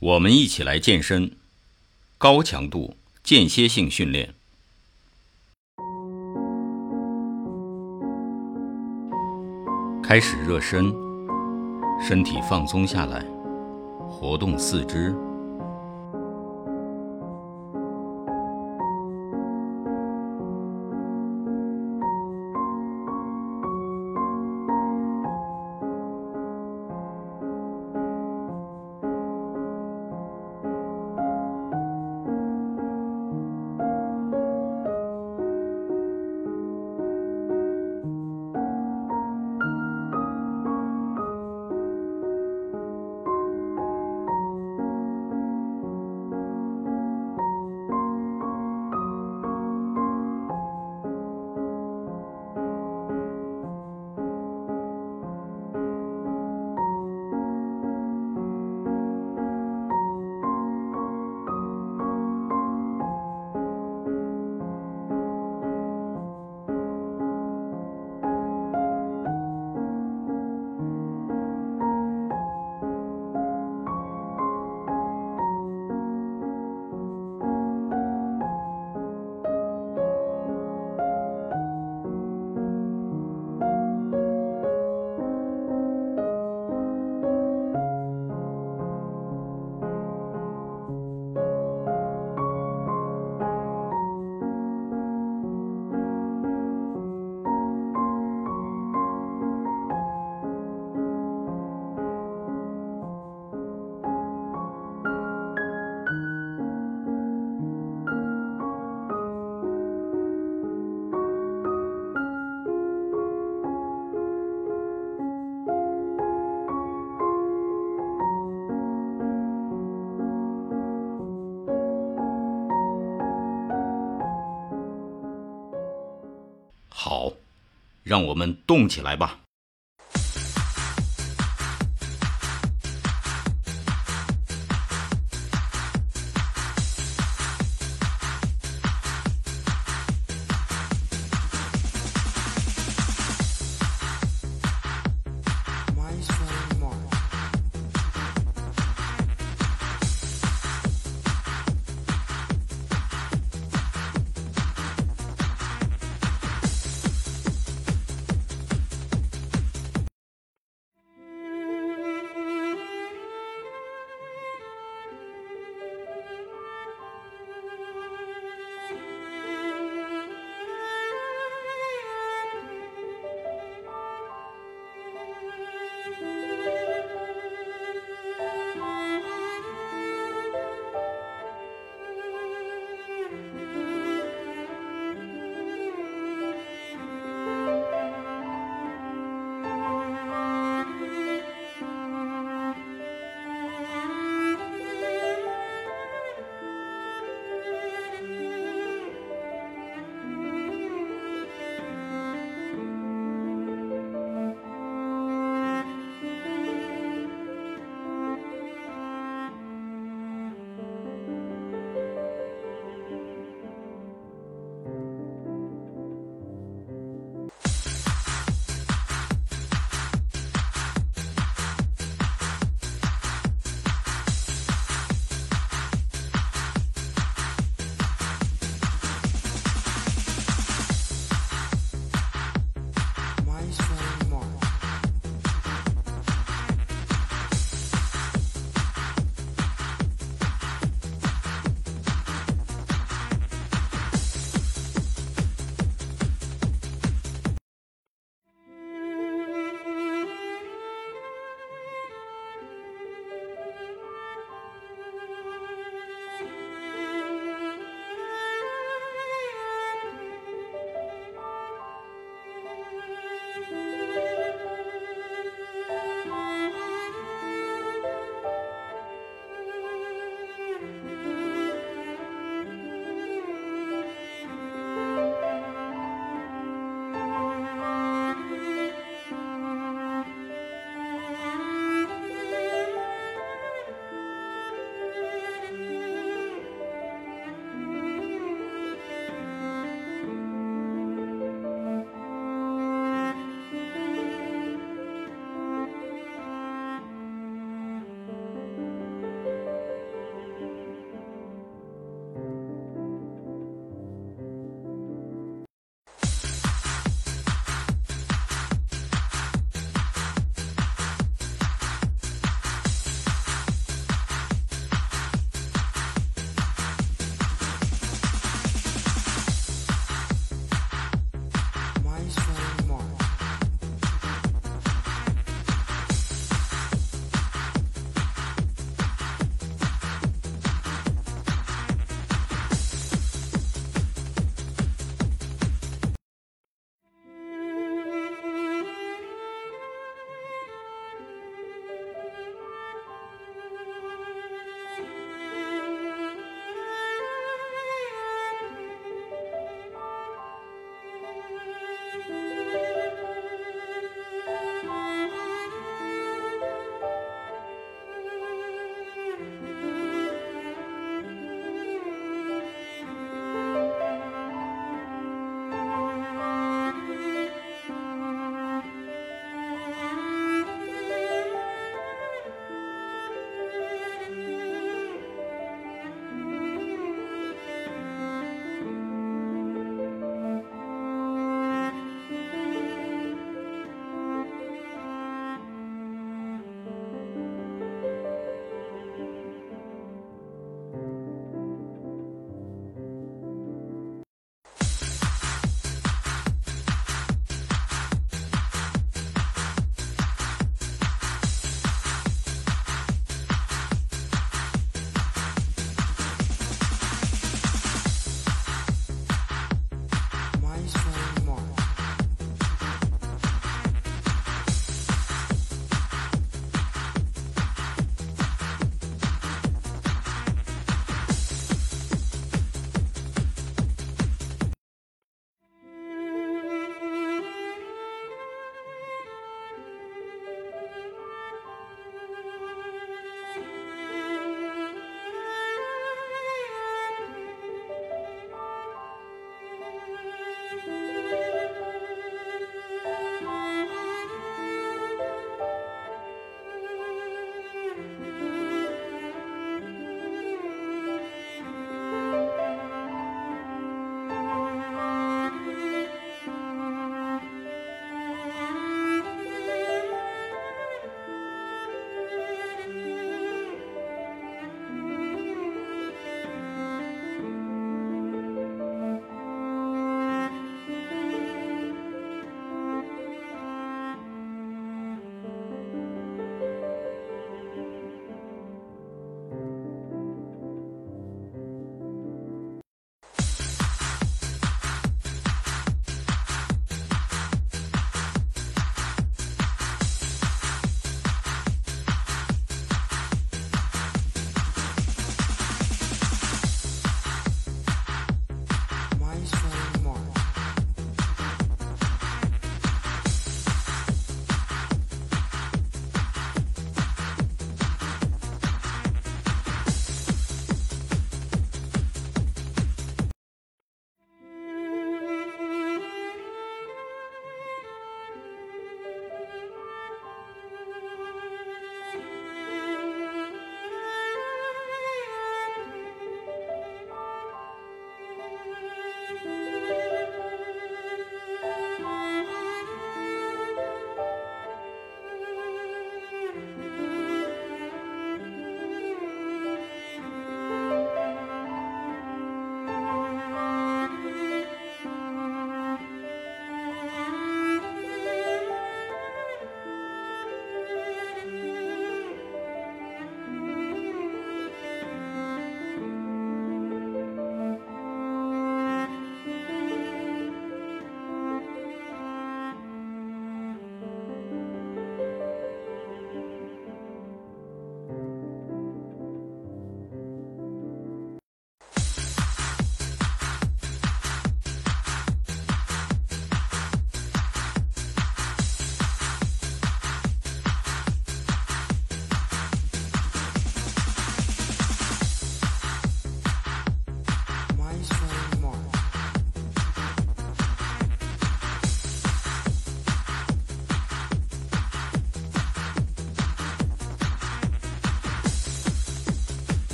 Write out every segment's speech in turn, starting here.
我们一起来健身，高强度间歇性训练。开始热身，身体放松下来，活动四肢。让我们动起来吧。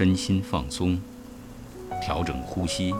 身心放松，调整呼吸。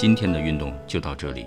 今天的运动就到这里。